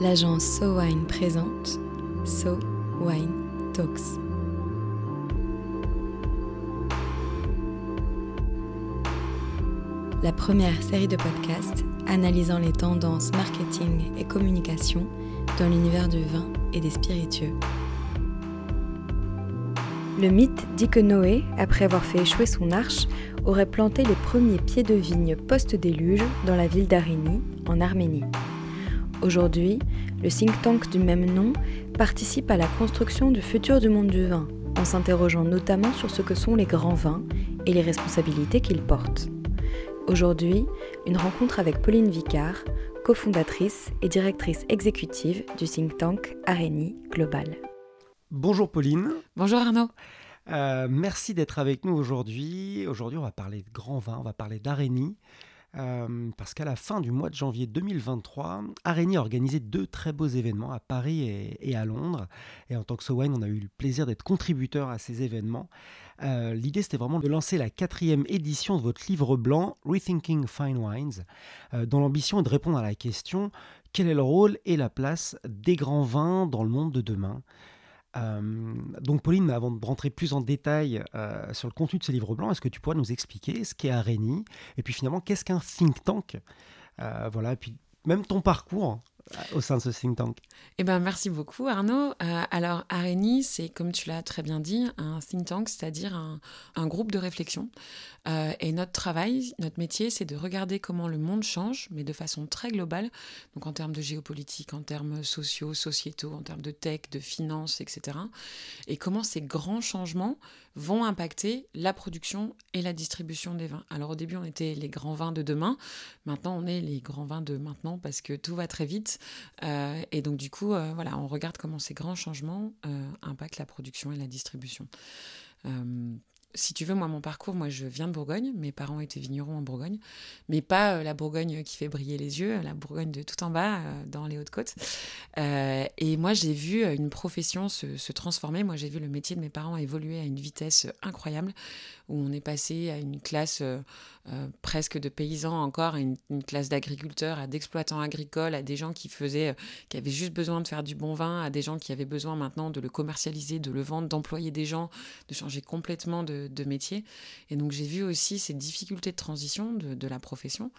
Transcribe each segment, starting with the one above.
l'agence So Wine présente So Wine Talks. La première série de podcasts analysant les tendances marketing et communication dans l'univers du vin et des spiritueux. Le mythe dit que Noé, après avoir fait échouer son arche, aurait planté les premiers pieds de vigne post-déluge dans la ville d'Arénie, en Arménie. Aujourd'hui, le think tank du même nom participe à la construction du futur du monde du vin, en s'interrogeant notamment sur ce que sont les grands vins et les responsabilités qu'ils portent. Aujourd'hui, une rencontre avec Pauline Vicard, cofondatrice et directrice exécutive du think tank Areni Global. Bonjour Pauline. Bonjour Arnaud. Euh, merci d'être avec nous aujourd'hui. Aujourd'hui, on va parler de grands vins, on va parler d'Areni. Euh, parce qu'à la fin du mois de janvier 2023, Areni a organisé deux très beaux événements à Paris et, à Londres. Et en tant que SoWine, on a eu le plaisir d'être contributeur à ces événements. Euh, l'idée, c'était vraiment de lancer la quatrième édition de votre livre blanc, Rethinking Fine Wines, euh, dont l'ambition est de répondre à la question quel est le rôle et la place des grands vins dans le monde de demain? Donc Pauline, avant de rentrer plus en détail euh, sur le contenu de ce livre blanc, est-ce que tu pourrais nous expliquer ce qu'est Areni? Et puis finalement qu'est-ce qu'un think tank? Euh, Voilà, et puis même ton parcours au sein de ce think tank eh ben, Merci beaucoup Arnaud. Euh, alors Areni, c'est comme tu l'as très bien dit, un think tank, c'est-à-dire un, groupe de réflexion. Euh, et notre travail, notre métier, c'est de regarder comment le monde change, mais de façon très globale, donc en termes de géopolitique, en termes sociaux, sociétaux, en termes de tech, de finance, etc. Et comment ces grands changements vont impacter la production et la distribution des vins. Alors au début, on était les grands vins de demain, maintenant on est les grands vins de maintenant parce que tout va très vite. Euh, et donc du coup, euh, voilà, on regarde comment ces grands changements euh, impactent la production et la distribution si tu veux, moi, mon parcours, moi, je viens de Bourgogne. Mes parents étaient vignerons en Bourgogne, mais pas euh, la Bourgogne qui fait briller les yeux, la Bourgogne de tout en bas, euh, dans les Hautes-Côtes. Euh, et moi, j'ai vu une profession se, se transformer. Moi, j'ai vu le métier de mes parents évoluer à une vitesse incroyable, où on est passé à une classe euh, presque de paysans encore, une, classe d'agriculteurs, à d'exploitants agricoles, à des gens qui faisaient, euh, qui avaient juste besoin de faire du bon vin, à des gens qui avaient besoin maintenant de le commercialiser, de le vendre, d'employer des gens, de changer complètement de, métier. Et donc j'ai vu aussi ces difficultés de transition de, la profession,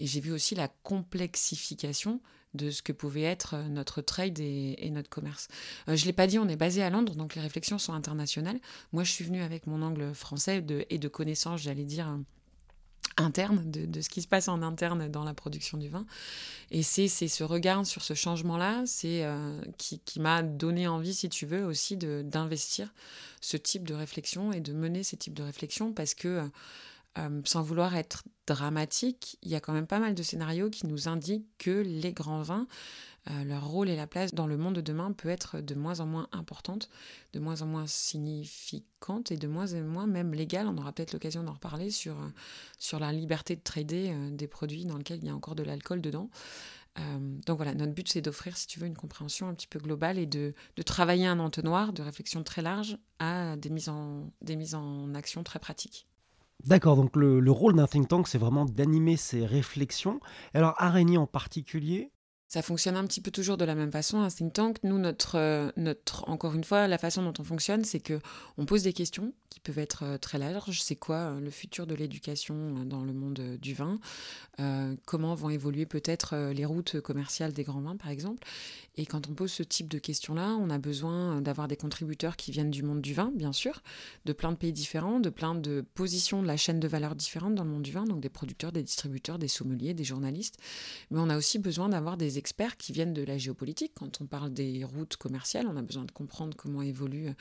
et j'ai vu aussi la complexification de ce que pouvait être euh, notre trade et, notre commerce. je ne l'ai pas dit, on est basé à Londres, donc les réflexions sont internationales. Moi, je suis venue avec mon angle français et de connaissances, j'allais dire, interne, de, ce qui se passe en interne dans la production du vin. Et c'est ce regard sur ce changement-là euh, qui, m'a donné envie, si tu veux, aussi d'investir ce type de réflexion et de mener ces types de réflexion parce que, euh, euh, sans vouloir être dramatique, il y a quand même pas mal de scénarios qui nous indiquent que les grands vins euh, leur rôle et la place dans le monde de demain peut être de moins en moins importante, de moins en moins significante et de moins en moins même légale. On aura peut-être l'occasion d'en reparler sur, euh, sur la liberté de trader euh, des produits dans lesquels il y a encore de l'alcool dedans. donc voilà, notre but c'est d'offrir, si tu veux, une compréhension un petit peu globale et de, de, travailler un entonnoir de réflexion très large à des mises en, des mises en action très pratiques. D'accord, donc le, le rôle d'un think tank, c'est vraiment d'animer ces réflexions. Alors, Araignée en particulier, ça fonctionne un petit peu toujours de la même façon, un think tank. Nous, notre, euh, notre, encore une fois, la façon dont on fonctionne, c'est que on pose des questions qui peuvent être euh, très larges. C'est quoi euh, le futur de l'éducation dans le monde du vin? Comment vont évoluer peut-être les routes commerciales des grands vins, par exemple? Et quand on pose ce type de questions-là, on a besoin d'avoir des contributeurs qui viennent du monde du vin, bien sûr, de plein de pays différents, de plein de positions de la chaîne de valeur différentes dans le monde du vin, donc des producteurs, des distributeurs, des sommeliers, des journalistes. Mais on a aussi besoin d'avoir des experts qui viennent de la géopolitique. Quand on parle des routes commerciales, on a besoin de comprendre comment évoluent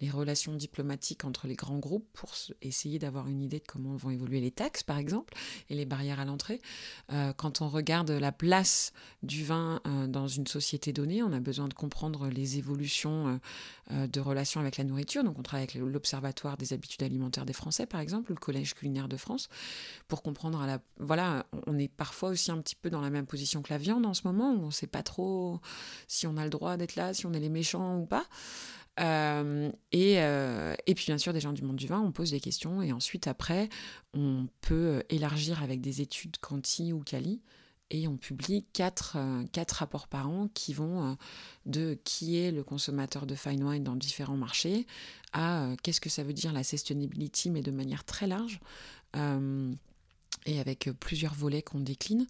les relations diplomatiques entre les grands groupes pour essayer d'avoir une idée de comment vont évoluer les taxes, par exemple, et les barrières à l'entrée. Euh, quand on regarde la place du vin euh, dans une société donnée, on a besoin de comprendre les évolutions euh, de relations avec la nourriture. Donc on travaille avec l'Observatoire des habitudes alimentaires des Français, par exemple, ou le Collège culinaire de France, pour comprendre à la... Voilà, on est parfois aussi un petit peu dans la même position que la viande en ce moment on ne sait pas trop si on a le droit d'être là, si on est les méchants ou pas. Euh, et, euh, et, puis bien sûr des gens du monde du vin, on pose des questions et ensuite après on peut élargir avec des études quanti ou quali et on publie quatre, quatre rapports par an qui vont de qui est le consommateur de fine wine dans différents marchés à qu'est-ce que ça veut dire la sustainability, mais de manière très large et avec plusieurs volets qu'on décline,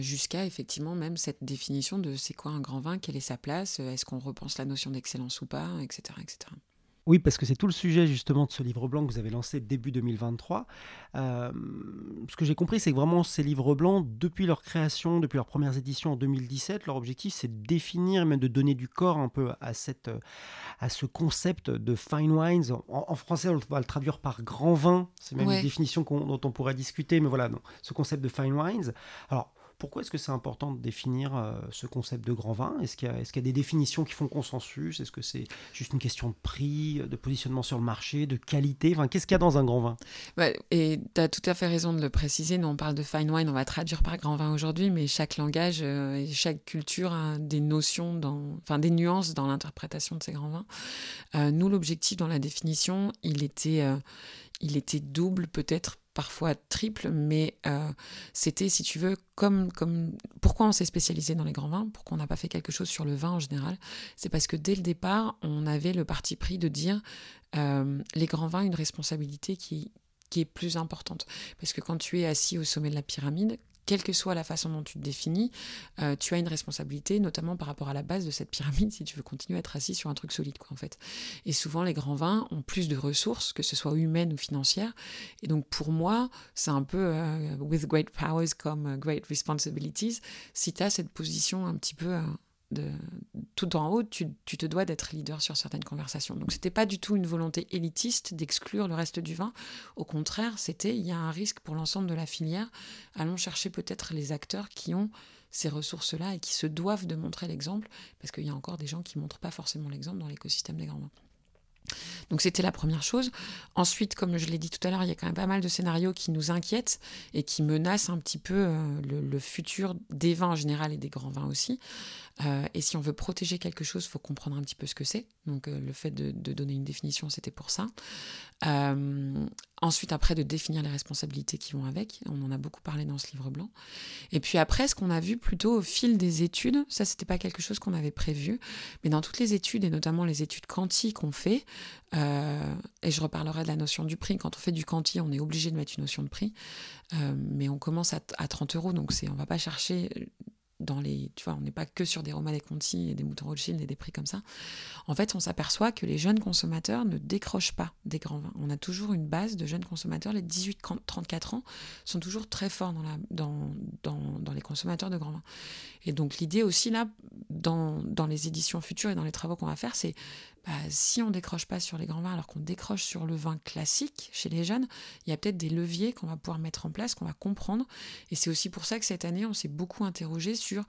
jusqu'à effectivement même cette définition de c'est quoi un grand vin, quelle est sa place, est-ce qu'on repense la notion d'excellence ou pas, etc. etc. Oui, parce que c'est tout le sujet justement de ce livre blanc que vous avez lancé début 2023. Euh, ce que j'ai compris, c'est que vraiment ces livres blancs, depuis leur création, depuis leurs premières éditions en 2017, leur objectif c'est de définir et même de donner du corps un peu à, cette, à ce concept de fine wines. En, français, on va le traduire par grand vin. C'est même une définition dont on pourrait discuter, mais voilà, non, ce concept de fine wines. Alors, pourquoi est-ce que c'est important de définir euh, ce concept de grand vin? Est-ce qu'il y, a des définitions qui font consensus? Est-ce que c'est juste une question de prix, de positionnement sur le marché, de qualité? Enfin, Qu'est-ce qu'il y a dans un grand vin? Et tu as tout à fait raison de le préciser. Nous, on parle de fine wine, on va traduire par grand vin aujourd'hui, mais chaque langage euh, et chaque culture a des notions, dans, enfin des nuances dans l'interprétation de ces grands vins. Euh, nous, l'objectif dans la définition, il était, il était double peut-être parfois triple, mais euh, c'était, si tu veux, comme, comme... Pourquoi on s'est spécialisé dans les grands vins Pourquoi on n'a pas fait quelque chose sur le vin en général C'est parce que dès le départ, on avait le parti pris de dire euh, les grands vins, une responsabilité qui, qui est plus importante. Parce que quand tu es assis au sommet de la pyramide, quelle que soit la façon dont tu te définis, euh, tu as une responsabilité, notamment par rapport à la base de cette pyramide, si tu veux continuer à être assis sur un truc solide, quoi, en fait. Et souvent, les grands vins ont plus de ressources, que ce soit humaines ou financières. Et donc, pour moi, c'est un peu euh, with great powers come great responsibilities. Si tu as cette position un petit peu euh, tout en haut, tu, te dois d'être leader sur certaines conversations. Donc c'était pas du tout une volonté élitiste d'exclure le reste du vin. Au contraire, c'était il y a un risque pour l'ensemble de la filière. Allons chercher peut-être les acteurs qui ont ces ressources-là et qui se doivent de montrer l'exemple, parce qu'il y a encore des gens qui montrent pas forcément l'exemple dans l'écosystème des grands vins. Donc c'était la première chose. Ensuite, comme je l'ai dit tout à l'heure, il y a quand même pas mal de scénarios qui nous inquiètent et qui menacent un petit peu euh, le, futur des vins en général et des grands vins aussi. Euh, et si on veut protéger quelque chose, il faut comprendre un petit peu ce que c'est. Donc euh, le fait de, donner une définition, c'était pour ça. ensuite, après, de définir les responsabilités qui vont avec. On en a beaucoup parlé dans ce livre blanc. Et puis après, ce qu'on a vu plutôt au fil des études, ça, c'était pas quelque chose qu'on avait prévu, mais dans toutes les études, et notamment les études quantiques qu'on fait, euh, et je reparlerai de la notion du prix. Quand on fait du quanti, on est obligé de mettre une notion de prix. Euh, mais on commence à, à 30 euros, donc on ne va pas chercher dans les, tu vois, on n'est pas que sur des Roma des Conti et des moutons Rothschild et des prix comme ça. En fait, on s'aperçoit que les jeunes consommateurs ne décrochent pas des grands vins. On a toujours une base de jeunes consommateurs. Les 18-34 ans sont toujours très forts dans, les consommateurs de grands vins. Et donc, l'idée aussi, là, dans les éditions futures et dans les travaux qu'on va faire, c'est bah, si on décroche pas sur les grands vins alors qu'on décroche sur le vin classique chez les jeunes, il y a peut-être des leviers qu'on va pouvoir mettre en place, qu'on va comprendre. Et c'est aussi pour ça que cette année, on s'est beaucoup interrogé sur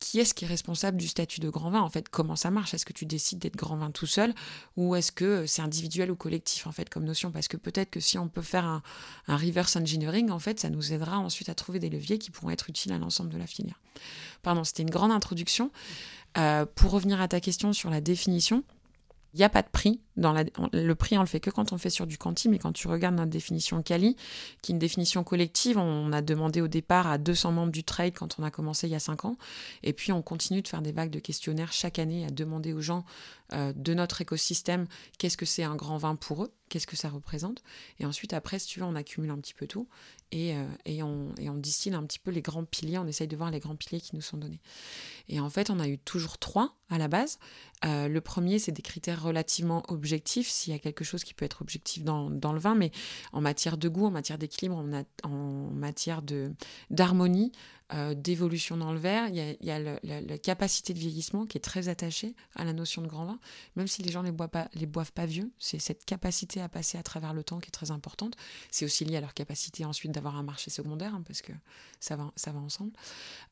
qui est-ce qui est responsable du statut de grand vin En fait, comment ça marche? Est-ce que tu décides d'être grand vin tout seul ou est-ce que c'est individuel ou collectif en fait comme notion? Parce que peut-être que si on peut faire un, reverse engineering, en fait, ça nous aidera ensuite à trouver des leviers qui pourront être utiles à l'ensemble de la filière. Pardon, c'était une grande introduction. Euh, pour revenir à ta question sur la définition, il n'y a pas de prix. Dans le prix, on le fait que quand on fait sur du quanti, mais quand tu regardes notre définition Cali, qui est une définition collective, on a demandé au départ à 200 membres du trade quand on a commencé il y a 5 ans. Et puis on continue de faire des vagues de questionnaires chaque année à demander aux gens euh, de notre écosystème qu'est-ce que c'est un grand vin pour eux, qu'est-ce que ça représente. Et ensuite, après, si tu veux, on accumule un petit peu tout et, euh, et, on, et on distille un petit peu les grands piliers, on essaye de voir les grands piliers qui nous sont donnés. Et en fait, on a eu toujours trois à la base. Euh, le premier, c'est des critères relativement objectifs, s'il y a quelque chose qui peut être objectif dans, dans, le vin, mais en matière de goût, en matière d'équilibre, en, en, matière d'harmonie, euh, d'évolution dans le verre. Il y a, la capacité de vieillissement qui est très attachée à la notion de grand vin, même si les gens ne les, boivent pas, boivent pas vieux. C'est cette capacité à passer à travers le temps qui est très importante. C'est aussi lié à leur capacité ensuite d'avoir un marché secondaire, hein, parce que ça va, ça va ensemble.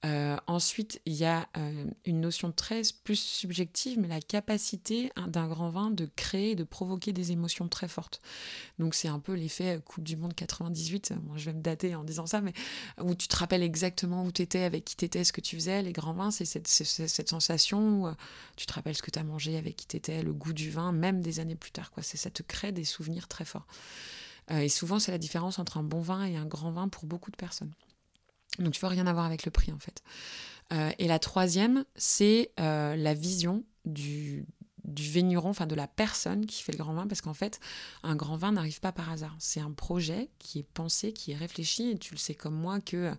Euh, ensuite, il y a euh, une notion très plus subjective, mais la capacité hein, d'un grand vin de créer, de provoquer des émotions très fortes. Donc c'est un peu l'effet Coupe du Monde 98, moi je vais me dater en disant ça, mais où tu te rappelles exactement où tu étais, avec qui tu étais, ce que tu faisais. Les grands vins, c'est cette, sensation où euh, tu te rappelles ce que tu as mangé, avec qui tu étais, le goût du vin, même des années plus tard. Quoi. Ça te crée des souvenirs très forts. Euh, et souvent, c'est la différence entre un bon vin et un grand vin pour beaucoup de personnes. Donc tu vois rien à voir avec le prix en fait. et la troisième, c'est la vision du, du vigneron, enfin de la personne qui fait le grand vin, parce qu'en fait, un grand vin n'arrive pas par hasard. C'est un projet qui est pensé, qui est réfléchi, et tu le sais comme moi que euh,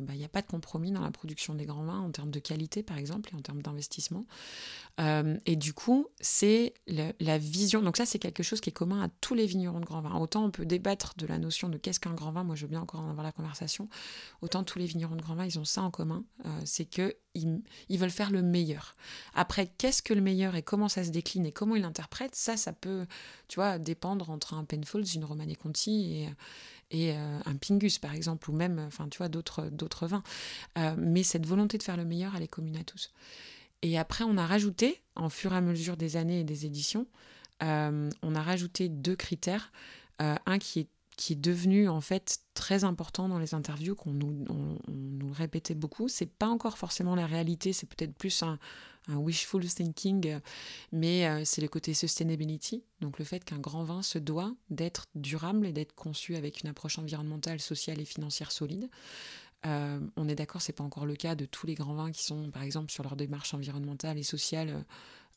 bah, il n'y a pas de compromis dans la production des grands vins en termes de qualité, par exemple, et en termes d'investissement. Euh, et du coup, c'est la vision. Donc ça, c'est quelque chose qui est commun à tous les vignerons de grand vin. Autant on peut débattre de la notion de qu'est-ce qu'un grand vin. Moi, je veux bien encore en avoir la conversation. Autant tous les vignerons de grand vin, ils ont ça en commun, euh, c'est que ils, veulent faire le meilleur. Après, qu'est-ce que le meilleur et comment ça se décline et comment ils l'interprètent, ça, ça peut, tu vois, dépendre entre un Penfolds, une Romanée Conti et, et euh, un Pingus, par exemple, ou même, enfin, tu vois, d'autres, d'autres vins. Euh, mais cette volonté de faire le meilleur, elle est commune à tous. Et après, on a rajouté, en fur et à mesure des années et des éditions, euh, on a rajouté deux critères. un qui est qui est devenu en fait très important dans les interviews qu'on nous, répétait beaucoup. C'est pas encore forcément la réalité, c'est peut-être plus un, wishful thinking, mais euh, c'est le côté sustainability, donc le fait qu'un grand vin se doit d'être durable et d'être conçu avec une approche environnementale, sociale et financière solide. Euh, on est d'accord, c'est pas encore le cas de tous les grands vins qui sont, par exemple, sur leur démarche environnementale et sociale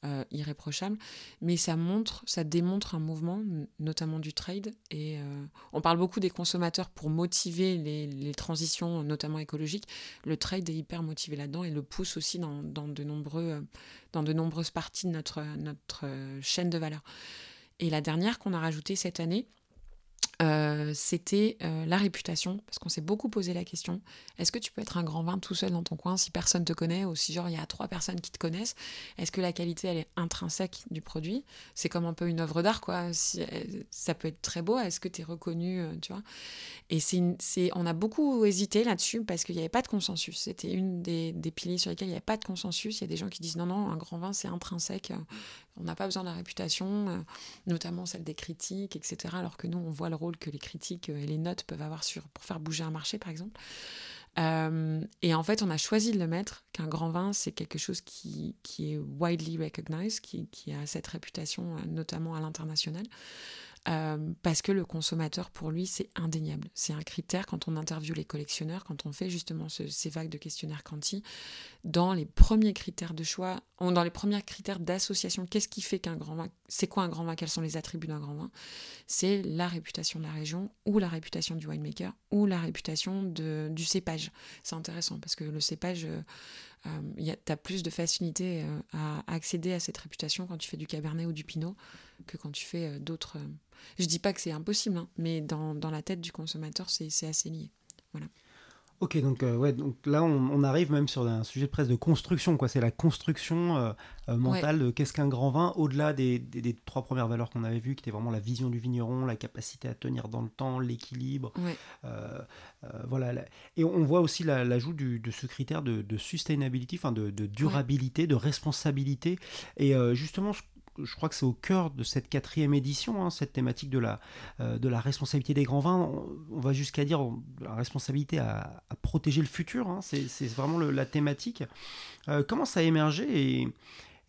euh, irréprochable, mais ça montre, ça démontre un mouvement, notamment du trade. Et euh, on parle beaucoup des consommateurs pour motiver les, transitions, notamment écologiques. Le trade est hyper motivé là-dedans et le pousse aussi dans, de, nombreux, euh, dans de nombreuses parties de notre, notre chaîne de valeur. Et la dernière qu'on a rajoutée cette année, euh, c'était euh, la réputation, parce qu'on s'est beaucoup posé la question, est-ce que tu peux être un grand vin tout seul dans ton coin si personne te connaît, ou si genre il y a trois personnes qui te connaissent Est-ce que la qualité, elle est intrinsèque du produit? C'est comme un peu une œuvre d'art, quoi. Si, euh, ça peut être très beau, est-ce que tu es reconnu, tu vois? Et c'est, on a beaucoup hésité là-dessus, parce qu'il n'y avait pas de consensus. C'était une des, des piliers sur lesquels il n'y avait pas de consensus. Il y a des gens qui disent non, non, un grand vin, c'est intrinsèque, on n'a pas besoin de la réputation, notamment celle des critiques, etc. Alors que nous, on voit le rôle que les critiques euh, et les notes peuvent avoir sur, pour faire bouger un marché, par exemple. Euh, et en fait, on a choisi de le mettre, qu'un grand vin, c'est quelque chose qui, est widely recognized, qui, qui a cette réputation, notamment à l'international. Euh, parce que le consommateur, pour lui, c'est indéniable. C'est un critère quand on interviewe les collectionneurs, quand on fait justement ces vagues de questionnaires quanti. Dans les premiers critères de choix, dans les premiers critères d'association, qu'est-ce qui fait qu'un grand vin, c'est quoi un grand vin, quels sont les attributs d'un grand vin? C'est la réputation de la région, ou la réputation du winemaker, ou la réputation du cépage. C'est intéressant parce que le cépage. Euh, euh, tu as plus de facilité à accéder à cette réputation quand tu fais du cabernet ou du pinot que quand tu fais d'autres je dis pas que c'est impossible, hein, mais dans, dans, la tête du consommateur, c'est assez lié. Voilà. Ok, donc, euh, ouais, donc là, on, arrive même sur un sujet de presse de construction. quoi. C'est la construction euh, euh, mentale de qu'est-ce qu'un grand vin, au-delà des, des, trois premières valeurs qu'on avait vues, qui étaient vraiment la vision du vigneron, la capacité à tenir dans le temps, l'équilibre. voilà. Et on voit aussi l'ajout de ce critère de, de sustainability, enfin de, de durabilité, de responsabilité. Et justement, ce je crois que c'est au cœur de cette quatrième édition, hein, cette thématique de la, euh, de la responsabilité des grands vins. On, va jusqu'à dire la responsabilité à, protéger le futur. Hein. c'est vraiment la thématique. Euh, comment ça a émergé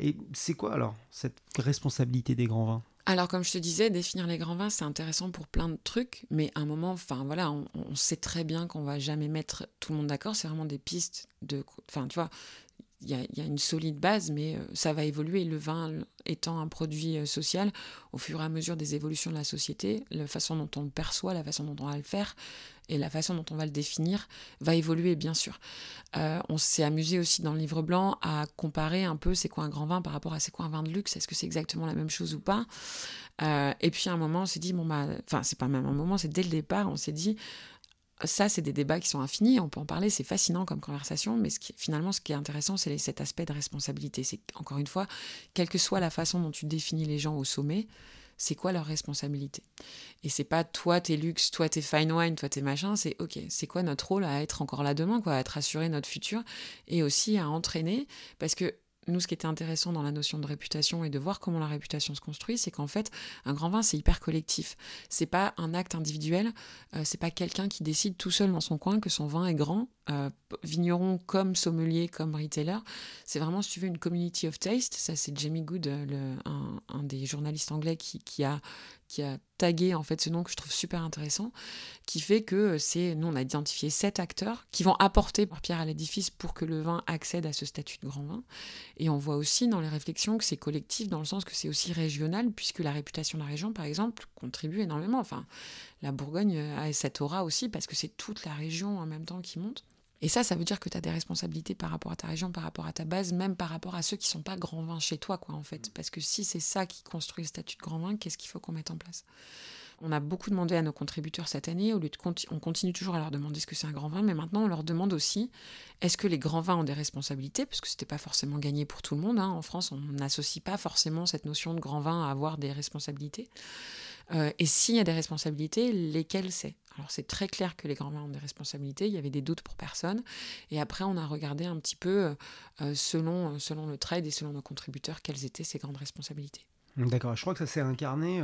et, c'est quoi alors cette responsabilité des grands vins? Alors, comme je te disais, définir les grands vins, c'est intéressant pour plein de trucs, mais à un moment, enfin voilà, on, on sait très bien qu'on va jamais mettre tout le monde d'accord. C'est vraiment des pistes de, enfin tu vois, il y, a une solide base, mais euh, ça va évoluer. Le vin étant un produit euh, social, au fur et à mesure des évolutions de la société, la façon dont on le perçoit, la façon dont on va le faire et la façon dont on va le définir va évoluer, bien sûr. Euh, on s'est amusé aussi dans le livre blanc à comparer un peu c'est quoi un grand vin par rapport à c'est quoi un vin de luxe, est-ce que c'est exactement la même chose ou pas. et puis à un moment, on s'est dit, bon, bah, enfin, c'est pas même un moment, c'est dès le départ, on s'est dit, ça, c'est des débats qui sont infinis, on peut en parler, c'est fascinant comme conversation, mais finalement, ce qui est intéressant, c'est cet aspect de responsabilité. C'est encore une fois, quelle que soit la façon dont tu définis les gens au sommet, c'est quoi leur responsabilité? Et c'est pas toi tes luxe, toi tes fine wine, toi tes machins, c'est ok, c'est quoi notre rôle à être encore là demain, quoi, à être assurer notre futur et aussi à entraîner, parce que nous, ce qui était intéressant dans la notion de réputation et de voir comment la réputation se construit, c'est qu'en fait, un grand vin, c'est hyper collectif. C'est pas un acte individuel, euh, c'est pas quelqu'un qui décide tout seul dans son coin que son vin est grand, euh, vigneron comme sommelier, comme retailer. C'est vraiment, si tu veux, une community of taste. Ça, c'est Jamie Good, un, des journalistes anglais qui, a qui a tagué en fait ce nom que je trouve super intéressant, qui fait que c'est, nous on a identifié sept acteurs qui vont apporter leur pierre à l'édifice pour que le vin accède à ce statut de grand vin. Et on voit aussi dans les réflexions que c'est collectif dans le sens que c'est aussi régional, puisque la réputation de la région, par exemple, contribue énormément. Enfin, la Bourgogne a cette aura aussi parce que c'est toute la région en même temps qui monte. Et ça, ça veut dire que tu as des responsabilités par rapport à ta région, par rapport à ta base, même par rapport à ceux qui sont pas grands vins chez toi, quoi, en fait. Parce que si c'est ça qui construit le statut de grand vin, qu'est-ce qu'il faut qu'on mette en place? On a beaucoup demandé à nos contributeurs cette année, au lieu de on continue toujours à leur demander ce que c'est un grand vin, mais maintenant on leur demande aussi est-ce que les grands vins ont des responsabilités? Parce que ce n'était pas forcément gagné pour tout le monde. Hein. En France, on n'associe pas forcément cette notion de grand vin à avoir des responsabilités. Euh, et s'il y a des responsabilités, lesquelles c'est? Alors c'est très clair que les grands-mères ont des responsabilités, il y avait des doutes pour personne. Et après, on a regardé un petit peu, euh, euh, selon, selon le trade et selon nos contributeurs, quelles étaient ces grandes responsabilités. D'accord, je crois que ça s'est incarné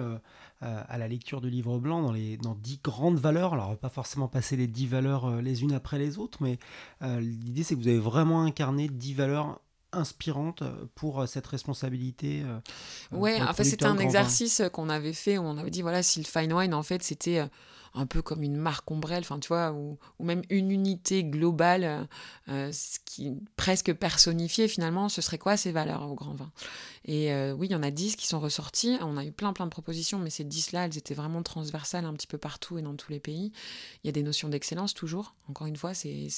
à la lecture du livre blanc dans, les, dans dix grandes valeurs. Alors, on va pas forcément passer les dix valeurs les unes après les autres, mais l'idée c'est que vous avez vraiment incarné dix valeurs inspirante pour cette responsabilité euh, Ouais, en fait, c'était un exercice qu'on avait fait où on avait dit voilà, si le fine wine, en fait, c'était un peu comme une marque ombrelle, enfin tu vois, ou, même une unité globale, euh, ce qui presque personnifiée finalement, ce serait quoi ces valeurs au grand vin? Et euh, oui, il y en a dix qui sont ressortis, on a eu plein plein de propositions, mais ces dix là elles étaient vraiment transversales un petit peu partout et dans tous les pays. Il y a des notions d'excellence toujours, encore une fois, c'est,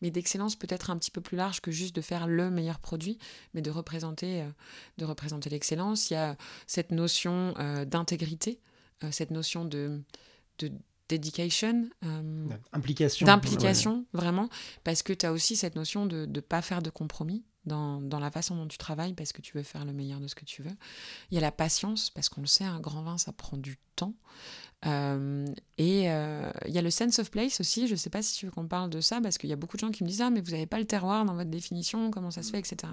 mais d'excellence peut-être un petit peu plus large que juste de faire le meilleur produit, mais de représenter, euh, de représenter l'excellence. Il y a cette notion d'intégrité, cette notion de de dedication, euh, implication, d'implication, vraiment, parce que tu as aussi cette notion de ne pas faire de compromis dans, dans, la façon dont tu travailles, parce que tu veux faire le meilleur de ce que tu veux. Il y a la patience, parce qu'on le sait, un grand vin, ça prend du temps. Euh, et euh, il y a le sense of place aussi, je ne sais pas si tu veux qu'on parle de ça, parce qu'il y a beaucoup de gens qui me disent, ah, mais vous n'avez pas le terroir dans votre définition, comment ça se fait, etc.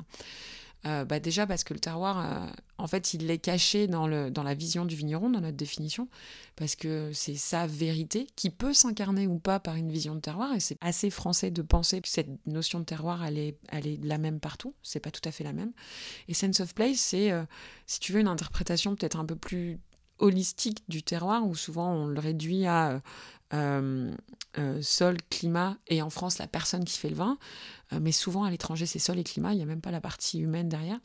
Euh, bah déjà parce que le terroir, euh, en fait, il est caché dans, le, dans la vision du vigneron, dans notre définition, parce que c'est sa vérité qui peut s'incarner ou pas par une vision de terroir, et c'est assez français de penser que cette notion de terroir, elle est, elle est la même partout, c'est pas tout à fait la même. Et Sense of Place, c'est, euh, si tu veux, une interprétation peut-être un peu plus holistique du terroir, où souvent on le réduit à euh, euh, sol, climat, et en France, la personne qui fait le vin. Euh, mais souvent, à l'étranger, c'est sol et climat, il n'y a même pas la partie humaine derrière.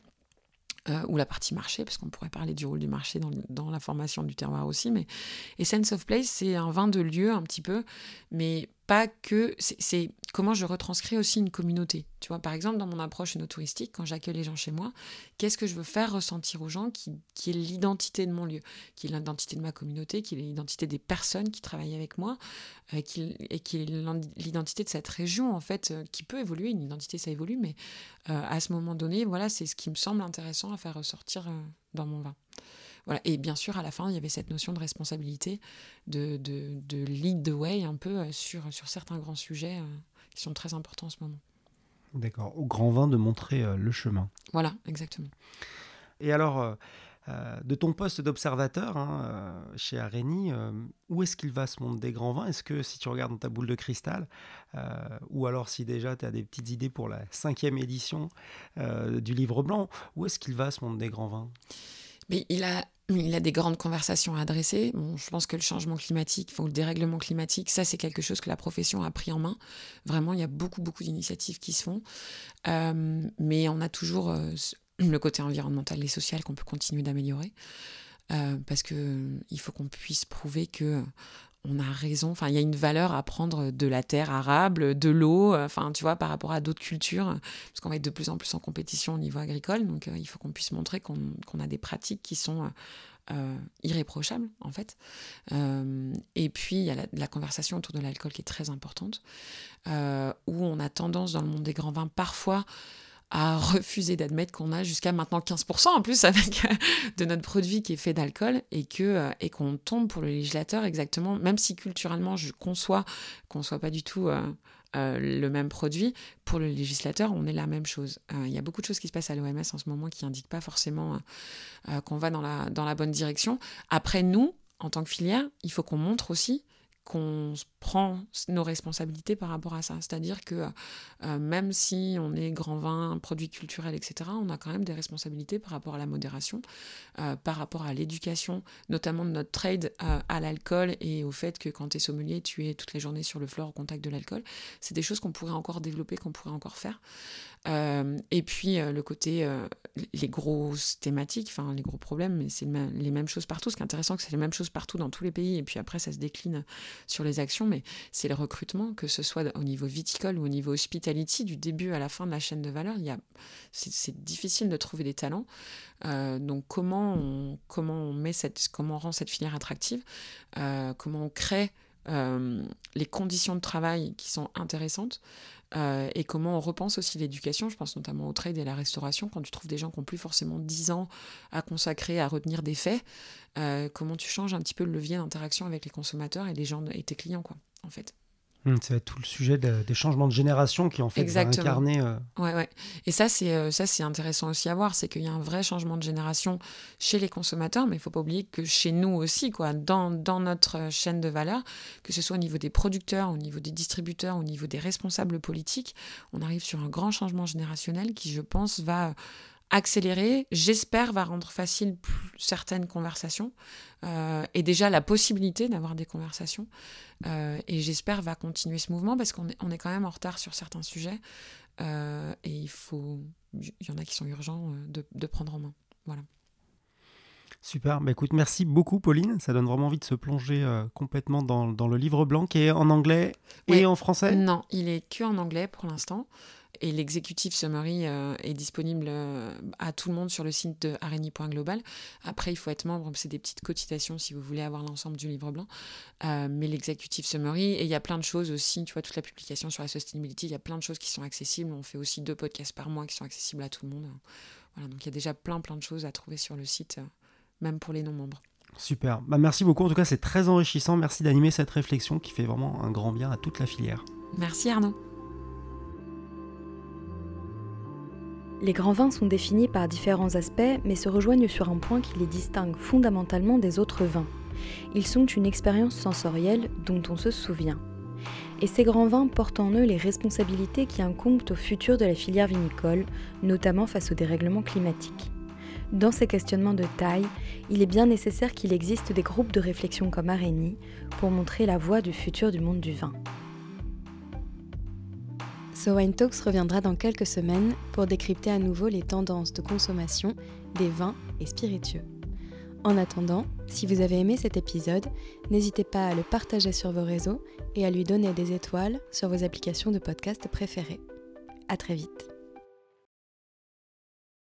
ou la partie marché, parce qu'on pourrait parler du rôle du marché dans, dans, la formation du terroir aussi. Mais Essence of Place, c'est un vin de lieu un petit peu, mais pas que. C'est comment je retranscris aussi une communauté. Tu vois, par exemple, dans mon approche touristique, quand j'accueille les gens chez moi, qu'est-ce que je veux faire ressentir aux gens qui, est l'identité de mon lieu, qui est l'identité de ma communauté, qui est l'identité des personnes qui travaillent avec moi, euh, et qui est l'identité de cette région, en fait, euh, qui peut évoluer. Une identité, ça évolue, mais euh, à ce moment donné, voilà, c'est ce qui me semble intéressant à faire ressortir dans mon vin. Et bien sûr, à la fin, il y avait cette notion de responsabilité, de, de, lead the way un peu euh, sur, sur certains grands sujets euh, qui sont très importants en ce moment. D'accord, au grand vin de montrer euh, le chemin. Voilà, exactement. Et alors, de ton poste d'observateur hein, chez Areni, où est-ce qu'il va ce monde des grands vins? Est-ce que si tu regardes dans ta boule de cristal, ou alors si déjà tu as des petites idées pour la cinquième édition du livre blanc, où est-ce qu'il va ce monde des grands vins? Mais il a il a des grandes conversations à adresser. Bon, je pense que le changement climatique, ou le dérèglement climatique, ça c'est quelque chose que la profession a pris en main. Vraiment, il y a beaucoup, beaucoup d'initiatives qui se font. Euh, mais on a toujours euh, le côté environnemental et social qu'on peut continuer d'améliorer. Euh, parce que il faut qu'on puisse prouver que on a raison. Il y a une valeur à prendre de la terre arable, de l'eau, euh, enfin, tu vois, par rapport à d'autres cultures, parce qu'on va être de plus en plus en compétition au niveau agricole. Donc, euh, il faut qu'on puisse montrer qu'on a des pratiques qui sont euh, irréprochables, en fait. et puis, il y a la, conversation autour de l'alcool qui est très importante, où on a tendance dans le monde des grands vins parfois à refuser d'admettre qu'on a jusqu'à maintenant 15% en plus avec euh, de notre produit qui est fait d'alcool euh, et qu'on tombe pour le législateur exactement, même si culturellement je conçois qu'on soit pas du tout euh, le même produit, pour le législateur, on est la même chose. Il y a beaucoup de choses qui se passent à l'OMS en ce moment qui indiquent pas forcément qu'on va dans la, dans la bonne direction. Après, nous, en tant que filière, il faut qu'on montre aussi qu'on prend nos responsabilités par rapport à ça. C'est-à-dire que euh, même si on est grand vin, produit culturel, etc., on a quand même des responsabilités par rapport à la modération, euh, par rapport à l'éducation, notamment de notre trade euh, à l'alcool et au fait que quand tu es sommelier, tu es toutes les journées sur le floor au contact de l'alcool. C'est des choses qu'on pourrait encore développer, qu'on pourrait encore faire. et puis le côté, les grosses thématiques, enfin les gros problèmes, mais c'est les mêmes choses partout. Ce qui est intéressant, c'est que c'est les mêmes choses partout dans tous les pays, et puis après ça se décline sur les actions, mais c'est le recrutement, que ce soit au niveau viticole ou au niveau hospitality, du début à la fin de la chaîne de valeur, il c'est, difficile de trouver des talents. Euh, donc comment on, comment on cette, rend cette filière attractive, euh, comment on crée euh, les conditions de travail qui sont intéressantes et comment on repense aussi l'éducation, je pense notamment au trade et à la restauration, quand tu trouves des gens qui n'ont plus forcément 10 ans à consacrer à retenir des faits, comment tu changes un petit peu le levier d'interaction avec les consommateurs et les gens et tes clients, quoi, en fait. Hum, c'est tout le sujet des changements de génération qui en fait Exactement. va incarner. Euh, ouais, ouais. Et ça, c'est euh, ça, c'est intéressant aussi à voir, c'est qu'il y a un vrai changement de génération chez les consommateurs, mais il faut pas oublier que chez nous aussi, quoi, dans, dans notre chaîne de valeur, que ce soit au niveau des producteurs, au niveau des distributeurs, au niveau des responsables politiques, on arrive sur un grand changement générationnel qui, je pense, va accélérer, j'espère, va rendre facile certaines conversations euh, et déjà la possibilité d'avoir des conversations. Euh, et j'espère va continuer ce mouvement parce qu'on est, on est quand même en retard sur certains sujets euh, et il faut, il y en a qui sont urgents de, de prendre en main. Voilà. Super, bah écoute, merci beaucoup Pauline, ça donne vraiment envie de se plonger complètement dans, dans, le livre blanc qui est en anglais et en français Non, il est que en anglais pour l'instant. Et l'exécutif summary euh, est disponible euh, à tout le monde sur le site de areni.global. Après, il faut être membre, c'est des petites cotisations si vous voulez avoir l'ensemble du livre blanc. Euh, mais l'exécutif summary, et il y a plein de choses aussi, tu vois, toute la publication sur la sustainability, il y a plein de choses qui sont accessibles. On fait aussi deux podcasts par mois qui sont accessibles à tout le monde. Voilà, donc il y a déjà plein, plein de choses à trouver sur le site, même pour les non-membres. Super. Bah, merci beaucoup. En tout cas, c'est très enrichissant. Merci d'animer cette réflexion qui fait vraiment un grand bien à toute la filière. Merci Arnaud. Les grands vins sont définis par différents aspects, mais se rejoignent sur un point qui les distingue fondamentalement des autres vins. Ils sont une expérience sensorielle dont on se souvient. Et ces grands vins portent en eux les responsabilités qui incombent au futur de la filière vinicole, notamment face au dérèglement climatique. Dans ces questionnements de taille, il est bien nécessaire qu'il existe des groupes de réflexion comme Arénie pour montrer la voie du futur du monde du vin. So Wine Talks reviendra dans quelques semaines pour décrypter à nouveau les tendances de consommation des vins et spiritueux. En attendant, si vous avez aimé cet épisode, n'hésitez pas à le partager sur vos réseaux et à lui donner des étoiles sur vos applications de podcast préférées. À très vite.